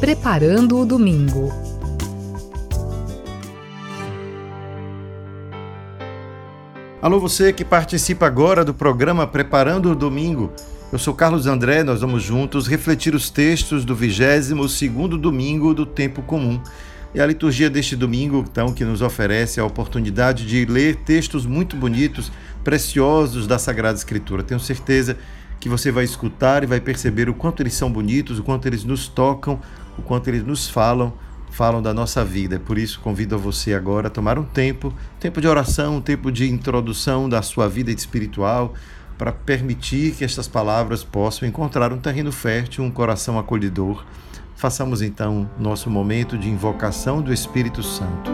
Preparando o Domingo. Alô, você que participa agora do programa Preparando o Domingo. Eu sou Carlos André, nós vamos juntos refletir os textos do 22º domingo do tempo comum. E a liturgia deste domingo, então, que nos oferece a oportunidade de ler textos muito bonitos, preciosos da Sagrada Escritura. Tenho certeza que você vai escutar e vai perceber o quanto eles são bonitos, o quanto eles nos tocam, o quanto eles nos falam, falam da nossa vida. Por isso, convido a você agora a tomar um tempo, tempo de oração, um tempo de introdução da sua vida espiritual, para permitir que estas palavras possam encontrar um terreno fértil, um coração acolhedor. Façamos então nosso momento de invocação do Espírito Santo.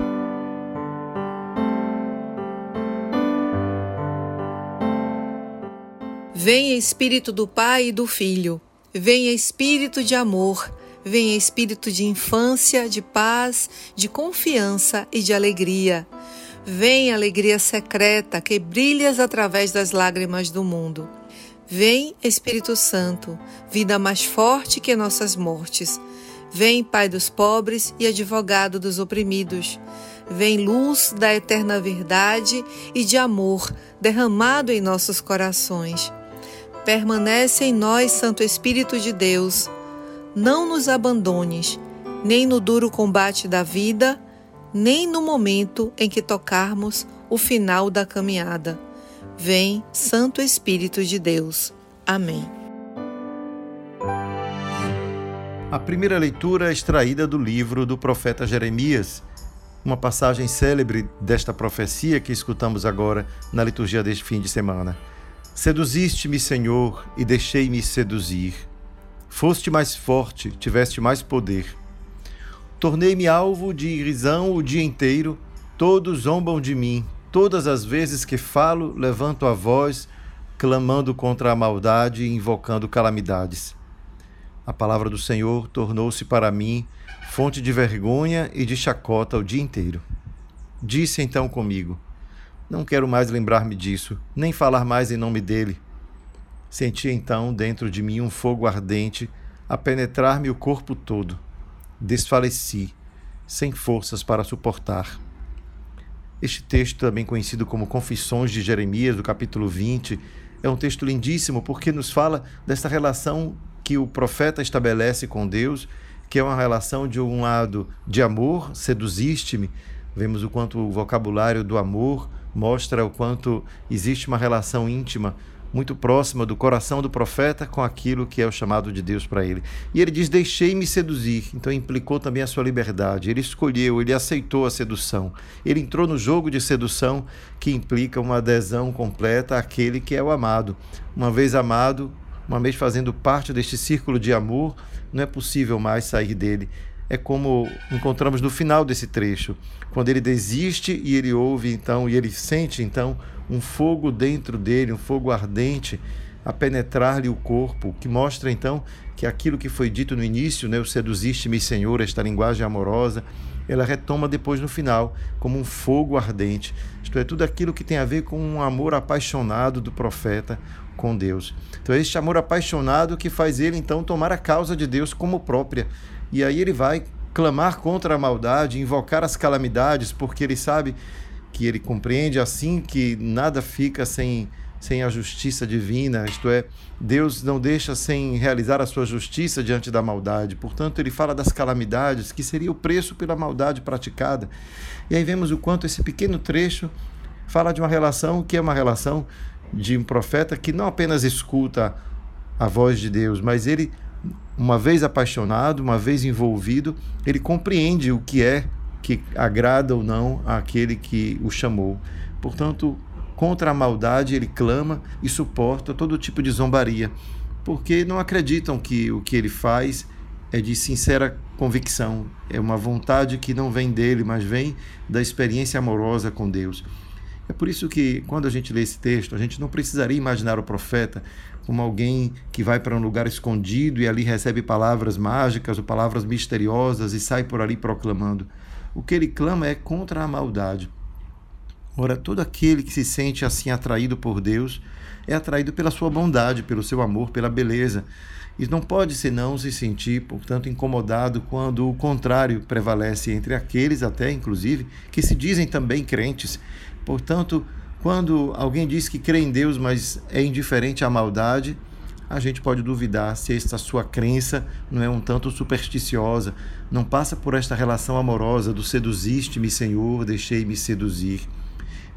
Venha Espírito do Pai e do Filho, venha Espírito de amor, venha Espírito de infância, de paz, de confiança e de alegria. Vem alegria secreta que brilhas através das lágrimas do mundo. Vem Espírito Santo, vida mais forte que nossas mortes. Vem Pai dos pobres e advogado dos oprimidos. Vem luz da eterna verdade e de amor derramado em nossos corações. Permanece em nós, Santo Espírito de Deus. Não nos abandones, nem no duro combate da vida, nem no momento em que tocarmos o final da caminhada. Vem, Santo Espírito de Deus. Amém. A primeira leitura é extraída do livro do profeta Jeremias, uma passagem célebre desta profecia que escutamos agora na liturgia deste fim de semana. Seduziste-me, Senhor, e deixei-me seduzir. Foste mais forte, tiveste mais poder. Tornei-me alvo de irrisão o dia inteiro, todos zombam de mim. Todas as vezes que falo, levanto a voz, clamando contra a maldade e invocando calamidades. A palavra do Senhor tornou-se para mim fonte de vergonha e de chacota o dia inteiro. Disse então comigo: não quero mais lembrar-me disso, nem falar mais em nome dele. Senti então dentro de mim um fogo ardente a penetrar-me o corpo todo. Desfaleci, sem forças para suportar. Este texto, também conhecido como Confissões de Jeremias, do capítulo 20, é um texto lindíssimo porque nos fala dessa relação que o profeta estabelece com Deus, que é uma relação de um lado de amor, seduziste-me, vemos o quanto o vocabulário do amor mostra o quanto existe uma relação íntima muito próxima do coração do profeta com aquilo que é o chamado de Deus para ele. E ele diz: Deixei-me seduzir. Então implicou também a sua liberdade. Ele escolheu, ele aceitou a sedução. Ele entrou no jogo de sedução que implica uma adesão completa àquele que é o amado. Uma vez amado, uma vez fazendo parte deste círculo de amor, não é possível mais sair dele é como encontramos no final desse trecho, quando ele desiste e ele ouve então e ele sente então um fogo dentro dele, um fogo ardente a penetrar-lhe o corpo, que mostra então que aquilo que foi dito no início, né, o seduziste-me, Senhor, esta linguagem amorosa, ela retoma depois no final como um fogo ardente. Isto é, tudo aquilo que tem a ver com um amor apaixonado do profeta com Deus. Então, é este amor apaixonado que faz ele então tomar a causa de Deus como própria e aí ele vai clamar contra a maldade, invocar as calamidades, porque ele sabe que ele compreende assim que nada fica sem sem a justiça divina, isto é, Deus não deixa sem realizar a sua justiça diante da maldade. Portanto, ele fala das calamidades, que seria o preço pela maldade praticada. E aí vemos o quanto esse pequeno trecho fala de uma relação que é uma relação de um profeta que não apenas escuta a voz de Deus, mas ele uma vez apaixonado, uma vez envolvido, ele compreende o que é que agrada ou não àquele que o chamou. Portanto, contra a maldade ele clama e suporta todo tipo de zombaria, porque não acreditam que o que ele faz é de sincera convicção, é uma vontade que não vem dele, mas vem da experiência amorosa com Deus. É por isso que, quando a gente lê esse texto, a gente não precisaria imaginar o profeta como alguém que vai para um lugar escondido e ali recebe palavras mágicas ou palavras misteriosas e sai por ali proclamando. O que ele clama é contra a maldade. Ora, todo aquele que se sente assim atraído por Deus é atraído pela sua bondade, pelo seu amor, pela beleza. E não pode senão se sentir, portanto, incomodado quando o contrário prevalece entre aqueles, até inclusive, que se dizem também crentes. Portanto, quando alguém diz que crê em Deus, mas é indiferente à maldade, a gente pode duvidar se esta sua crença não é um tanto supersticiosa, não passa por esta relação amorosa do seduziste-me, Senhor, deixei-me seduzir.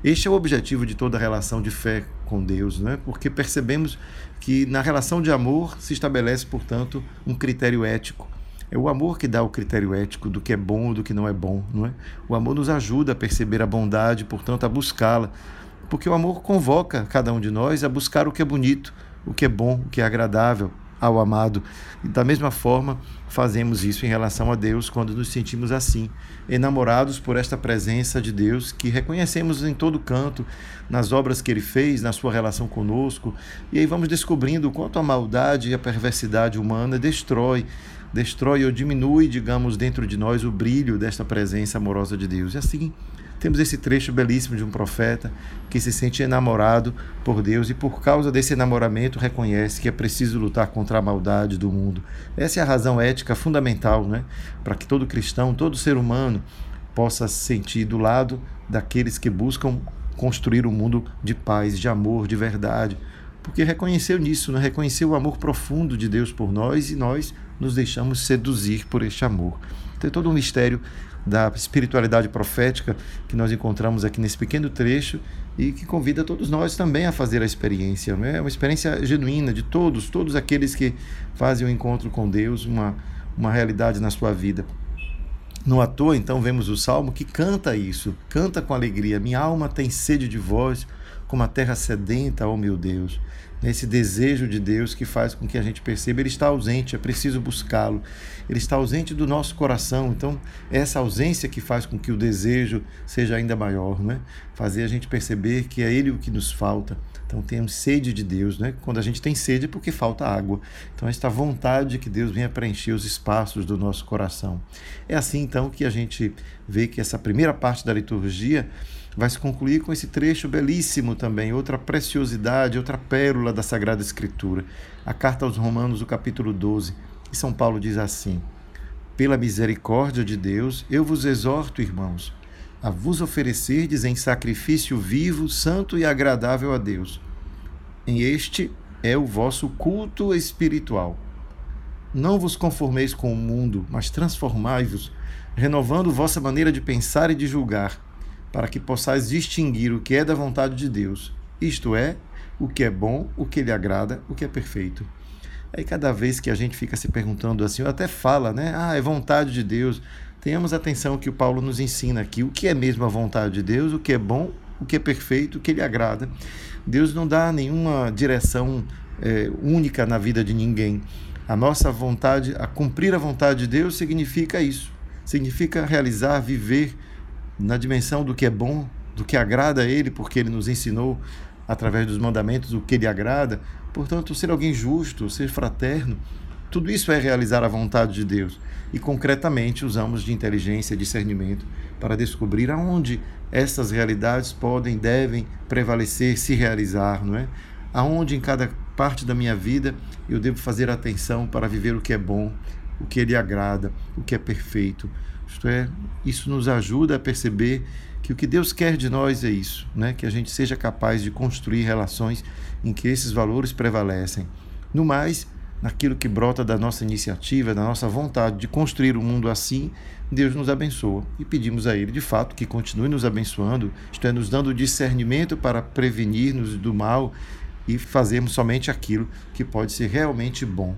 Este é o objetivo de toda relação de fé com Deus, não é? Porque percebemos que na relação de amor se estabelece, portanto, um critério ético. É o amor que dá o critério ético do que é bom ou do que não é bom, não é? O amor nos ajuda a perceber a bondade, portanto, a buscá-la. Porque o amor convoca cada um de nós a buscar o que é bonito, o que é bom, o que é agradável, ao amado. E da mesma forma, fazemos isso em relação a Deus quando nos sentimos assim, enamorados por esta presença de Deus que reconhecemos em todo canto, nas obras que ele fez, na sua relação conosco. E aí vamos descobrindo o quanto a maldade e a perversidade humana destrói destrói ou diminui, digamos, dentro de nós o brilho desta presença amorosa de Deus. E assim, temos esse trecho belíssimo de um profeta que se sente enamorado por Deus e, por causa desse enamoramento, reconhece que é preciso lutar contra a maldade do mundo. Essa é a razão ética fundamental né? para que todo cristão, todo ser humano, possa se sentir do lado daqueles que buscam construir um mundo de paz, de amor, de verdade. Porque reconheceu nisso, né? reconheceu o amor profundo de Deus por nós e nós nos deixamos seduzir por este amor. Tem todo um mistério da espiritualidade profética que nós encontramos aqui nesse pequeno trecho e que convida todos nós também a fazer a experiência. Né? É uma experiência genuína de todos, todos aqueles que fazem o encontro com Deus uma, uma realidade na sua vida. No à toa, então, vemos o salmo que canta isso, canta com alegria. Minha alma tem sede de vós, como a terra sedenta, ó meu Deus nesse desejo de Deus que faz com que a gente perceba ele está ausente, é preciso buscá-lo. Ele está ausente do nosso coração. Então, é essa ausência que faz com que o desejo seja ainda maior, né? Fazer a gente perceber que é ele o que nos falta. Então, temos sede de Deus, né? Quando a gente tem sede é porque falta água. Então, esta vontade que Deus venha preencher os espaços do nosso coração. É assim, então, que a gente vê que essa primeira parte da liturgia vai se concluir com esse trecho belíssimo também, outra preciosidade, outra pérola da Sagrada Escritura, a carta aos Romanos, o capítulo 12. E São Paulo diz assim: Pela misericórdia de Deus, eu vos exorto, irmãos, a vos oferecerdes em sacrifício vivo, santo e agradável a Deus. Em este é o vosso culto espiritual. Não vos conformeis com o mundo, mas transformai-vos, renovando vossa maneira de pensar e de julgar para que possais distinguir o que é da vontade de Deus, isto é, o que é bom, o que lhe agrada, o que é perfeito. Aí cada vez que a gente fica se perguntando assim, ou até fala, né? Ah, é vontade de Deus. Tenhamos atenção que o Paulo nos ensina aqui o que é mesmo a vontade de Deus, o que é bom, o que é perfeito, o que lhe agrada. Deus não dá nenhuma direção é, única na vida de ninguém. A nossa vontade, a cumprir a vontade de Deus significa isso. Significa realizar, viver na dimensão do que é bom, do que agrada a Ele, porque Ele nos ensinou através dos mandamentos o que lhe agrada. Portanto, ser alguém justo, ser fraterno, tudo isso é realizar a vontade de Deus. E concretamente usamos de inteligência e discernimento para descobrir aonde essas realidades podem, devem prevalecer, se realizar, não é? Aonde em cada parte da minha vida eu devo fazer atenção para viver o que é bom, o que lhe agrada, o que é perfeito. Isto é, isso nos ajuda a perceber que o que Deus quer de nós é isso, né? que a gente seja capaz de construir relações em que esses valores prevalecem. No mais, naquilo que brota da nossa iniciativa, da nossa vontade de construir um mundo assim, Deus nos abençoa e pedimos a Ele, de fato, que continue nos abençoando, isto é, nos dando discernimento para prevenir-nos do mal e fazermos somente aquilo que pode ser realmente bom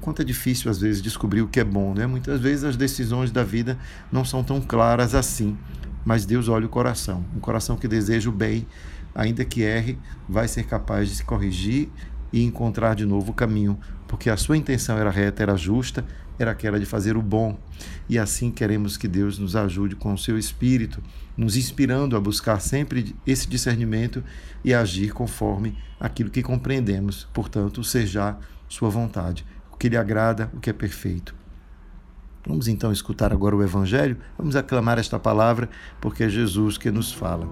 quanto é difícil às vezes descobrir o que é bom, né? Muitas vezes as decisões da vida não são tão claras assim, mas Deus olha o coração, um coração que deseja o bem, ainda que erre, vai ser capaz de se corrigir e encontrar de novo o caminho, porque a sua intenção era reta, era justa, era aquela de fazer o bom. E assim queremos que Deus nos ajude com o seu espírito, nos inspirando a buscar sempre esse discernimento e agir conforme aquilo que compreendemos. Portanto, seja sua vontade que lhe agrada, o que é perfeito. Vamos então escutar agora o Evangelho, vamos aclamar esta palavra, porque é Jesus que nos fala.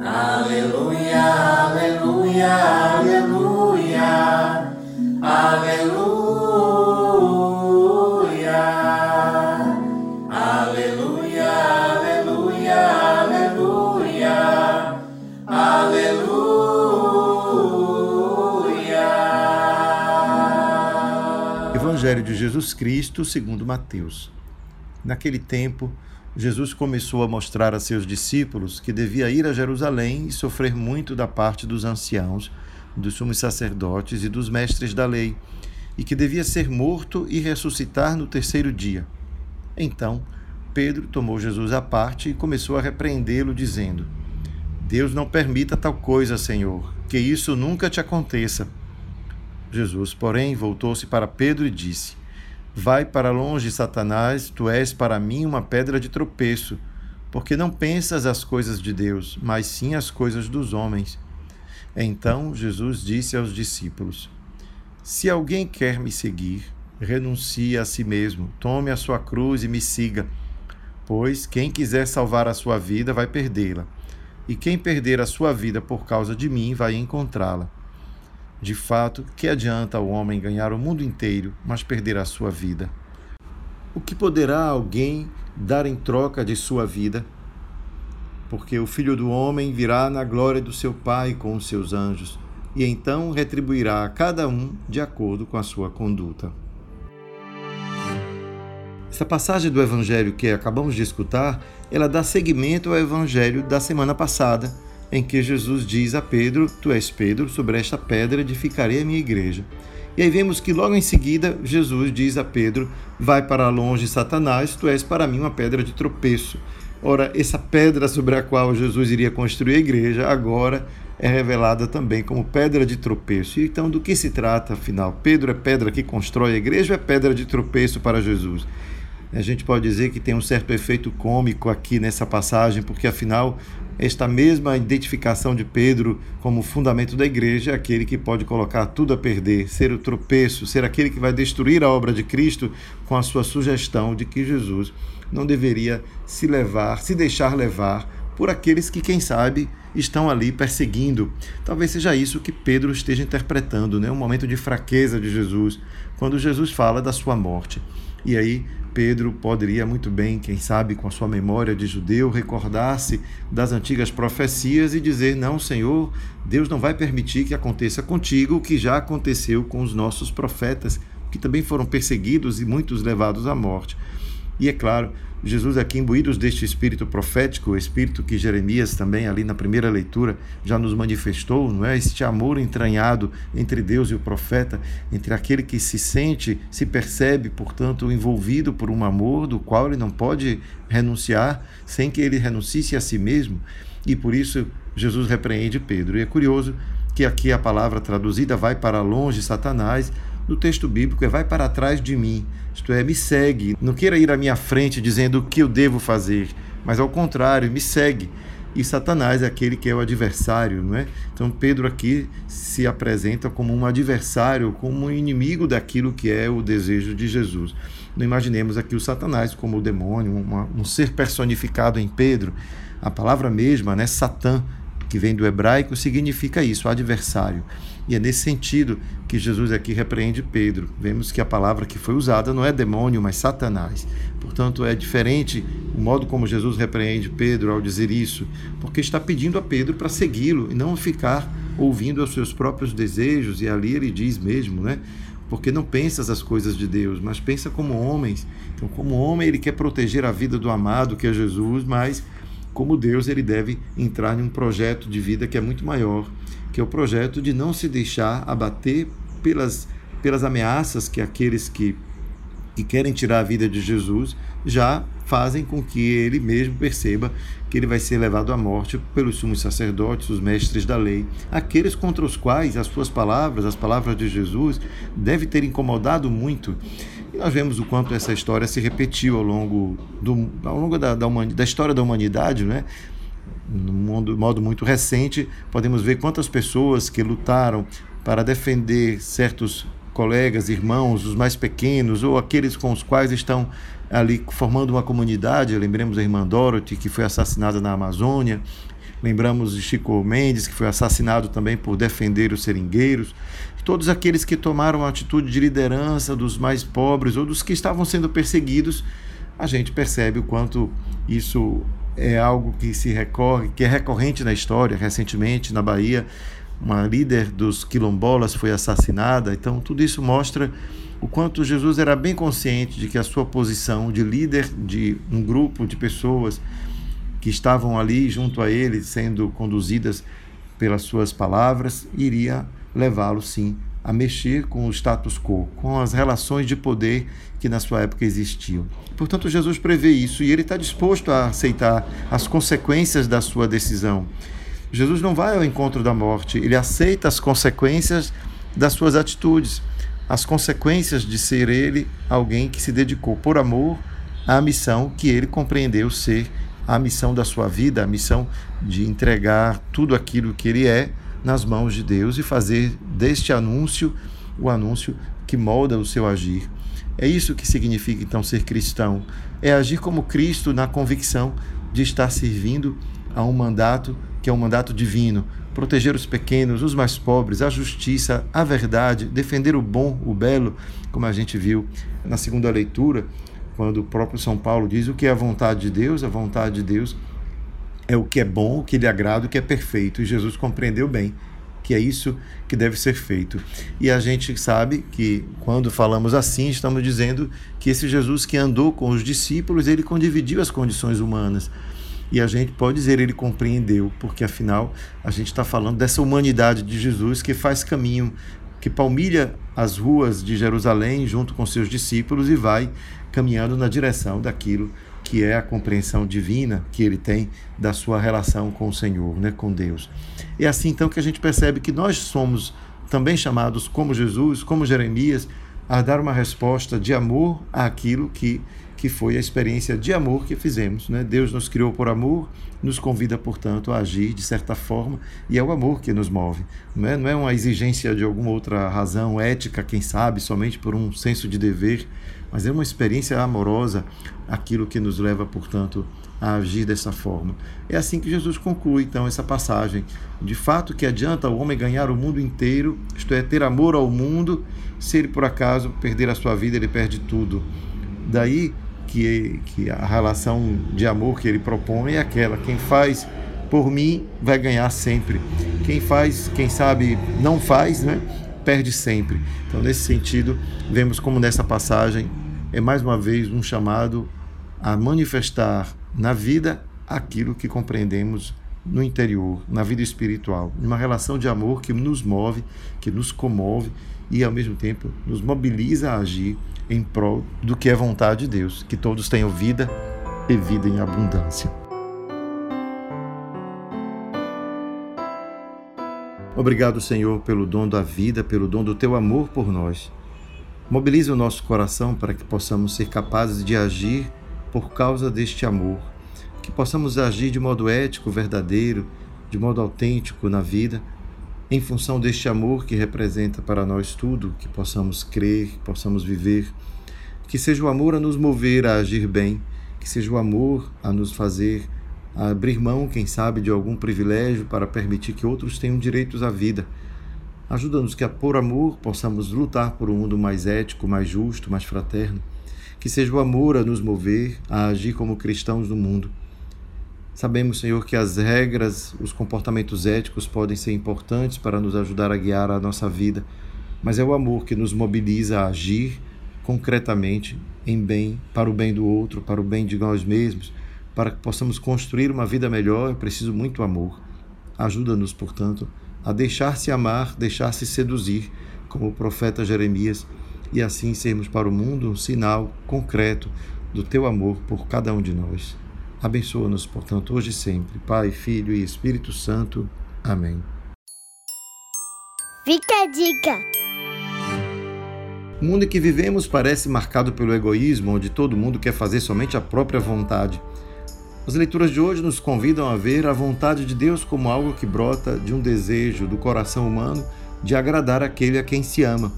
Aleluia, aleluia, aleluia, aleluia. Evangelho de Jesus Cristo, segundo Mateus. Naquele tempo, Jesus começou a mostrar a seus discípulos que devia ir a Jerusalém e sofrer muito da parte dos anciãos, dos sumos sacerdotes e dos mestres da lei, e que devia ser morto e ressuscitar no terceiro dia. Então, Pedro tomou Jesus à parte e começou a repreendê-lo, dizendo: Deus não permita tal coisa, Senhor, que isso nunca te aconteça. Jesus, porém, voltou-se para Pedro e disse: Vai para longe, Satanás, tu és para mim uma pedra de tropeço, porque não pensas as coisas de Deus, mas sim as coisas dos homens. Então Jesus disse aos discípulos: Se alguém quer me seguir, renuncie a si mesmo, tome a sua cruz e me siga. Pois quem quiser salvar a sua vida vai perdê-la, e quem perder a sua vida por causa de mim vai encontrá-la. De fato, que adianta o homem ganhar o mundo inteiro, mas perder a sua vida? O que poderá alguém dar em troca de sua vida? Porque o filho do homem virá na glória do seu Pai com os seus anjos, e então retribuirá a cada um de acordo com a sua conduta. Essa passagem do evangelho que acabamos de escutar, ela dá seguimento ao evangelho da semana passada, em que Jesus diz a Pedro: Tu és Pedro, sobre esta pedra edificarei a minha igreja. E aí vemos que logo em seguida Jesus diz a Pedro: Vai para longe, Satanás, tu és para mim uma pedra de tropeço. Ora, essa pedra sobre a qual Jesus iria construir a igreja agora é revelada também como pedra de tropeço. Então, do que se trata, afinal? Pedro é pedra que constrói a igreja ou é pedra de tropeço para Jesus? A gente pode dizer que tem um certo efeito cômico aqui nessa passagem, porque afinal esta mesma identificação de Pedro como fundamento da igreja é aquele que pode colocar tudo a perder, ser o tropeço, ser aquele que vai destruir a obra de Cristo com a sua sugestão de que Jesus não deveria se levar, se deixar levar por aqueles que, quem sabe, estão ali perseguindo. Talvez seja isso que Pedro esteja interpretando, né? um momento de fraqueza de Jesus, quando Jesus fala da sua morte. E aí Pedro poderia muito bem, quem sabe, com a sua memória de judeu, recordar-se das antigas profecias e dizer: Não, Senhor, Deus não vai permitir que aconteça contigo o que já aconteceu com os nossos profetas, que também foram perseguidos e muitos levados à morte. E é claro, Jesus aqui imbuídos deste espírito profético, o espírito que Jeremias também ali na primeira leitura já nos manifestou, não é? Este amor entranhado entre Deus e o profeta, entre aquele que se sente, se percebe, portanto, envolvido por um amor do qual ele não pode renunciar sem que ele renuncie a si mesmo. E por isso Jesus repreende Pedro. E é curioso que aqui a palavra traduzida vai para longe Satanás, no texto bíblico é vai para trás de mim, isto é, me segue. Não queira ir à minha frente dizendo o que eu devo fazer, mas ao contrário, me segue. E Satanás é aquele que é o adversário, não é? Então Pedro aqui se apresenta como um adversário, como um inimigo daquilo que é o desejo de Jesus. Não imaginemos aqui o Satanás como o demônio, uma, um ser personificado em Pedro. A palavra mesma, né, Satã, que vem do hebraico, significa isso, adversário. E é nesse sentido que Jesus aqui repreende Pedro. Vemos que a palavra que foi usada não é demônio, mas Satanás. Portanto, é diferente o modo como Jesus repreende Pedro ao dizer isso, porque está pedindo a Pedro para segui-lo e não ficar ouvindo aos seus próprios desejos. E ali ele diz mesmo, né? Porque não pensas as coisas de Deus, mas pensa como homens. Então, como homem, ele quer proteger a vida do amado, que é Jesus, mas como Deus, ele deve entrar em um projeto de vida que é muito maior que é o projeto de não se deixar abater pelas, pelas ameaças que aqueles que, que querem tirar a vida de Jesus já fazem com que ele mesmo perceba que ele vai ser levado à morte pelos sumos sacerdotes, os mestres da lei, aqueles contra os quais as suas palavras, as palavras de Jesus, devem ter incomodado muito. E nós vemos o quanto essa história se repetiu ao longo, do, ao longo da, da, da história da humanidade, né? no mundo, modo muito recente, podemos ver quantas pessoas que lutaram para defender certos colegas, irmãos, os mais pequenos ou aqueles com os quais estão ali formando uma comunidade. Lembremos a irmã Dorothy, que foi assassinada na Amazônia. Lembramos de Chico Mendes, que foi assassinado também por defender os seringueiros. Todos aqueles que tomaram a atitude de liderança dos mais pobres ou dos que estavam sendo perseguidos, a gente percebe o quanto isso é algo que se recorre, que é recorrente na história. Recentemente, na Bahia, uma líder dos quilombolas foi assassinada. Então, tudo isso mostra o quanto Jesus era bem consciente de que a sua posição de líder de um grupo de pessoas que estavam ali junto a ele, sendo conduzidas pelas suas palavras, iria levá-lo sim a mexer com o status quo, com as relações de poder que na sua época existiam. Portanto, Jesus prevê isso e ele está disposto a aceitar as consequências da sua decisão. Jesus não vai ao encontro da morte, ele aceita as consequências das suas atitudes, as consequências de ser ele alguém que se dedicou por amor à missão que ele compreendeu ser a missão da sua vida, a missão de entregar tudo aquilo que ele é nas mãos de Deus e fazer deste anúncio o anúncio que molda o seu agir. É isso que significa então ser cristão, é agir como Cristo na convicção de estar servindo a um mandato que é um mandato divino, proteger os pequenos, os mais pobres, a justiça, a verdade, defender o bom, o belo, como a gente viu na segunda leitura, quando o próprio São Paulo diz o que é a vontade de Deus, a vontade de Deus é o que é bom, o que lhe agrada, o que é perfeito. E Jesus compreendeu bem que é isso que deve ser feito. E a gente sabe que quando falamos assim, estamos dizendo que esse Jesus que andou com os discípulos, ele condividiu as condições humanas. E a gente pode dizer ele compreendeu, porque afinal a gente está falando dessa humanidade de Jesus que faz caminho, que palmilha as ruas de Jerusalém junto com seus discípulos e vai caminhando na direção daquilo que é a compreensão divina que ele tem da sua relação com o Senhor, né, com Deus. É assim então que a gente percebe que nós somos também chamados, como Jesus, como Jeremias, a dar uma resposta de amor àquilo que que foi a experiência de amor que fizemos. Né? Deus nos criou por amor, nos convida, portanto, a agir de certa forma, e é o amor que nos move. Não é, não é uma exigência de alguma outra razão ética, quem sabe, somente por um senso de dever, mas é uma experiência amorosa aquilo que nos leva, portanto, a agir dessa forma. É assim que Jesus conclui, então, essa passagem. De fato, que adianta o homem ganhar o mundo inteiro, isto é, ter amor ao mundo, se ele por acaso perder a sua vida, ele perde tudo. Daí que, que a relação de amor que ele propõe é aquela: quem faz por mim vai ganhar sempre. Quem faz, quem sabe não faz, né, perde sempre. Então, nesse sentido, vemos como nessa passagem é mais uma vez um chamado a manifestar na vida aquilo que compreendemos no interior, na vida espiritual, uma relação de amor que nos move, que nos comove e ao mesmo tempo nos mobiliza a agir em prol do que é vontade de Deus, que todos tenham vida e vida em abundância. Obrigado, Senhor, pelo dom da vida, pelo dom do teu amor por nós. Mobiliza o nosso coração para que possamos ser capazes de agir por causa deste amor, que possamos agir de modo ético, verdadeiro, de modo autêntico na vida em função deste amor que representa para nós tudo, que possamos crer, que possamos viver, que seja o amor a nos mover a agir bem, que seja o amor a nos fazer a abrir mão, quem sabe, de algum privilégio para permitir que outros tenham direitos à vida. Ajuda-nos que, por amor, possamos lutar por um mundo mais ético, mais justo, mais fraterno. Que seja o amor a nos mover a agir como cristãos no mundo Sabemos, Senhor, que as regras, os comportamentos éticos podem ser importantes para nos ajudar a guiar a nossa vida, mas é o amor que nos mobiliza a agir concretamente em bem, para o bem do outro, para o bem de nós mesmos, para que possamos construir uma vida melhor, é preciso muito amor. Ajuda-nos, portanto, a deixar-se amar, deixar-se seduzir, como o profeta Jeremias, e assim sermos para o mundo um sinal concreto do teu amor por cada um de nós. Abençoa-nos, portanto, hoje e sempre, Pai, Filho e Espírito Santo. Amém. Fica a dica! O mundo em que vivemos parece marcado pelo egoísmo, onde todo mundo quer fazer somente a própria vontade. As leituras de hoje nos convidam a ver a vontade de Deus como algo que brota de um desejo do coração humano de agradar aquele a quem se ama.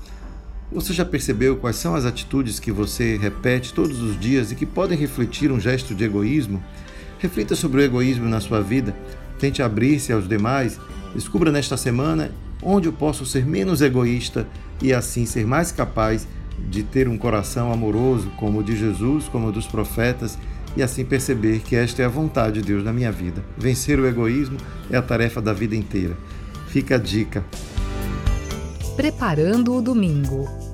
Você já percebeu quais são as atitudes que você repete todos os dias e que podem refletir um gesto de egoísmo? Reflita sobre o egoísmo na sua vida, tente abrir-se aos demais, descubra nesta semana onde eu posso ser menos egoísta e assim ser mais capaz de ter um coração amoroso como o de Jesus, como o dos profetas e assim perceber que esta é a vontade de Deus na minha vida. Vencer o egoísmo é a tarefa da vida inteira. Fica a dica. Preparando o domingo.